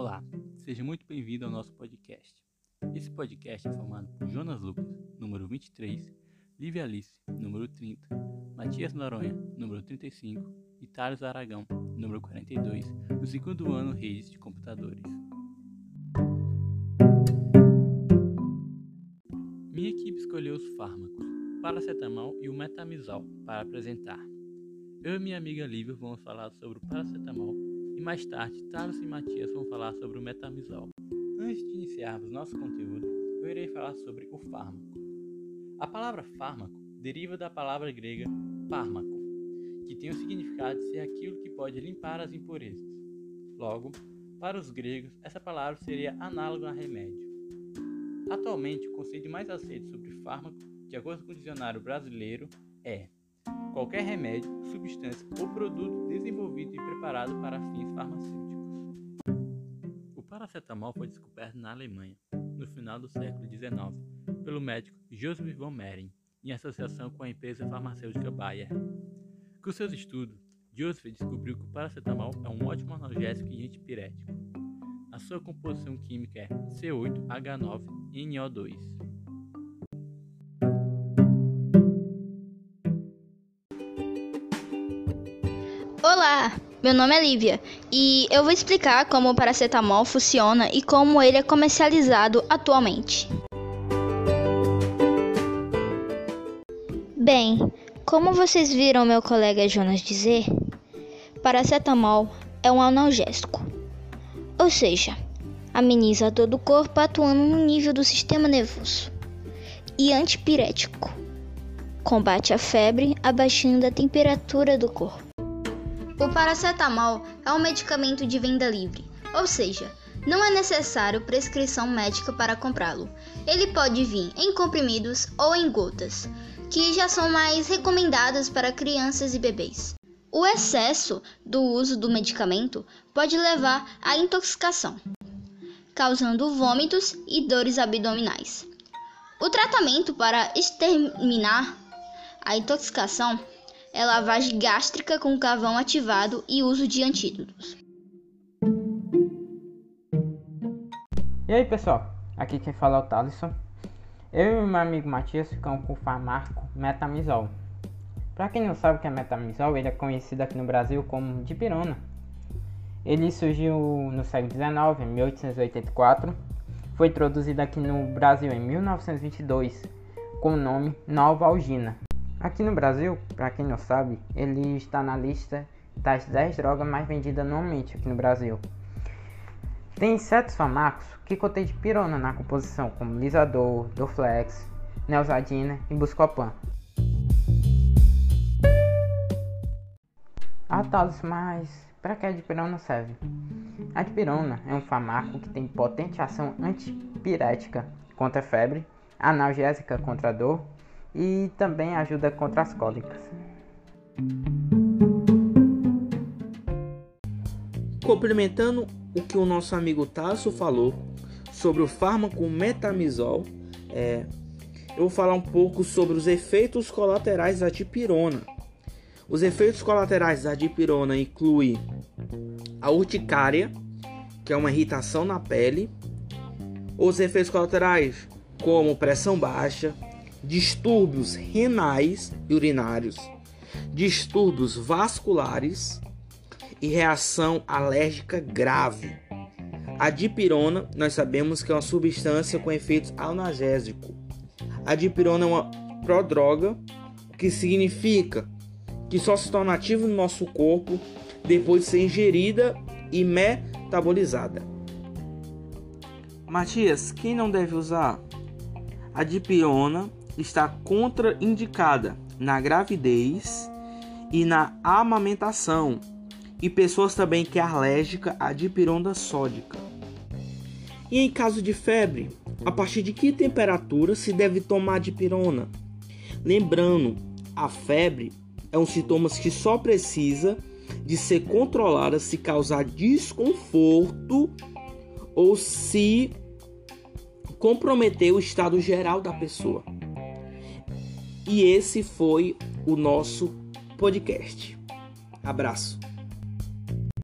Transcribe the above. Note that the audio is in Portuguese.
Olá, seja muito bem-vindo ao nosso podcast. Esse podcast é formado por Jonas Lucas, número 23, Lívia Alice, número 30, Matias Noronha, número 35 e Thales Aragão, número 42, do segundo ano Redes de Computadores. Minha equipe escolheu os fármacos, paracetamol e o metamizol, para apresentar. Eu e minha amiga Lívia vamos falar sobre o paracetamol e mais tarde Thales e Matias vão falar sobre o metamizol. Antes de iniciarmos nosso conteúdo, eu irei falar sobre o fármaco. A palavra fármaco deriva da palavra grega fármaco, que tem o significado de ser aquilo que pode limpar as impurezas. Logo, para os gregos, essa palavra seria análoga a remédio. Atualmente, o conceito mais aceito sobre fármaco, de acordo com o dicionário brasileiro, é qualquer remédio, substância ou produto desenvolvido e preparado para fins farmacêuticos. O paracetamol foi descoberto na Alemanha, no final do século XIX, pelo médico Joseph von Mering, em associação com a empresa farmacêutica Bayer. Com seus estudos, Joseph descobriu que o paracetamol é um ótimo analgésico e antipirético. A sua composição química é C8H9NO2. Olá, meu nome é Lívia e eu vou explicar como o paracetamol funciona e como ele é comercializado atualmente. Bem, como vocês viram meu colega Jonas dizer, paracetamol é um analgésico, ou seja, ameniza todo o corpo atuando no nível do sistema nervoso, e antipirético, combate a febre abaixando a temperatura do corpo. O paracetamol é um medicamento de venda livre, ou seja, não é necessário prescrição médica para comprá-lo. Ele pode vir em comprimidos ou em gotas, que já são mais recomendadas para crianças e bebês. O excesso do uso do medicamento pode levar à intoxicação, causando vômitos e dores abdominais. O tratamento para exterminar a intoxicação é lavagem gástrica com carvão ativado e uso de antídotos. E aí pessoal, aqui quem fala é o Thaleson. Eu e meu amigo Matias ficamos com o farmaco metamizol. Para quem não sabe o que é metamizol, ele é conhecido aqui no Brasil como dipirona. Ele surgiu no século XIX, em 1884. Foi introduzido aqui no Brasil em 1922 com o nome Novalgina. Aqui no Brasil, para quem não sabe, ele está na lista das 10 drogas mais vendidas anualmente aqui no Brasil. Tem certos fármacos que contêm pirona na composição, como Lisador, Dorflex, Neosadina e Buscopan. Ah, Thales, mas para que a dipirona serve? A dipirona é um fármaco que tem potente ação antipirética contra febre, analgésica contra dor e também ajuda contra as cólicas. Complementando o que o nosso amigo Tasso falou sobre o fármaco metamizol, é, eu vou falar um pouco sobre os efeitos colaterais da dipirona. Os efeitos colaterais da dipirona incluem a urticária, que é uma irritação na pele, os efeitos colaterais como pressão baixa, distúrbios renais e urinários, distúrbios vasculares e reação alérgica grave. A dipirona, nós sabemos que é uma substância com efeitos analgésicos. A dipirona é uma prodroga, que significa que só se torna ativa no nosso corpo depois de ser ingerida e metabolizada. Matias, quem não deve usar? A dipirona está contraindicada na gravidez e na amamentação, e pessoas também que é alérgica à dipirona sódica. E em caso de febre, a partir de que temperatura se deve tomar dipirona? Lembrando, a febre é um sintoma que só precisa de ser controlada se causar desconforto ou se comprometer o estado geral da pessoa. E esse foi o nosso podcast. Abraço.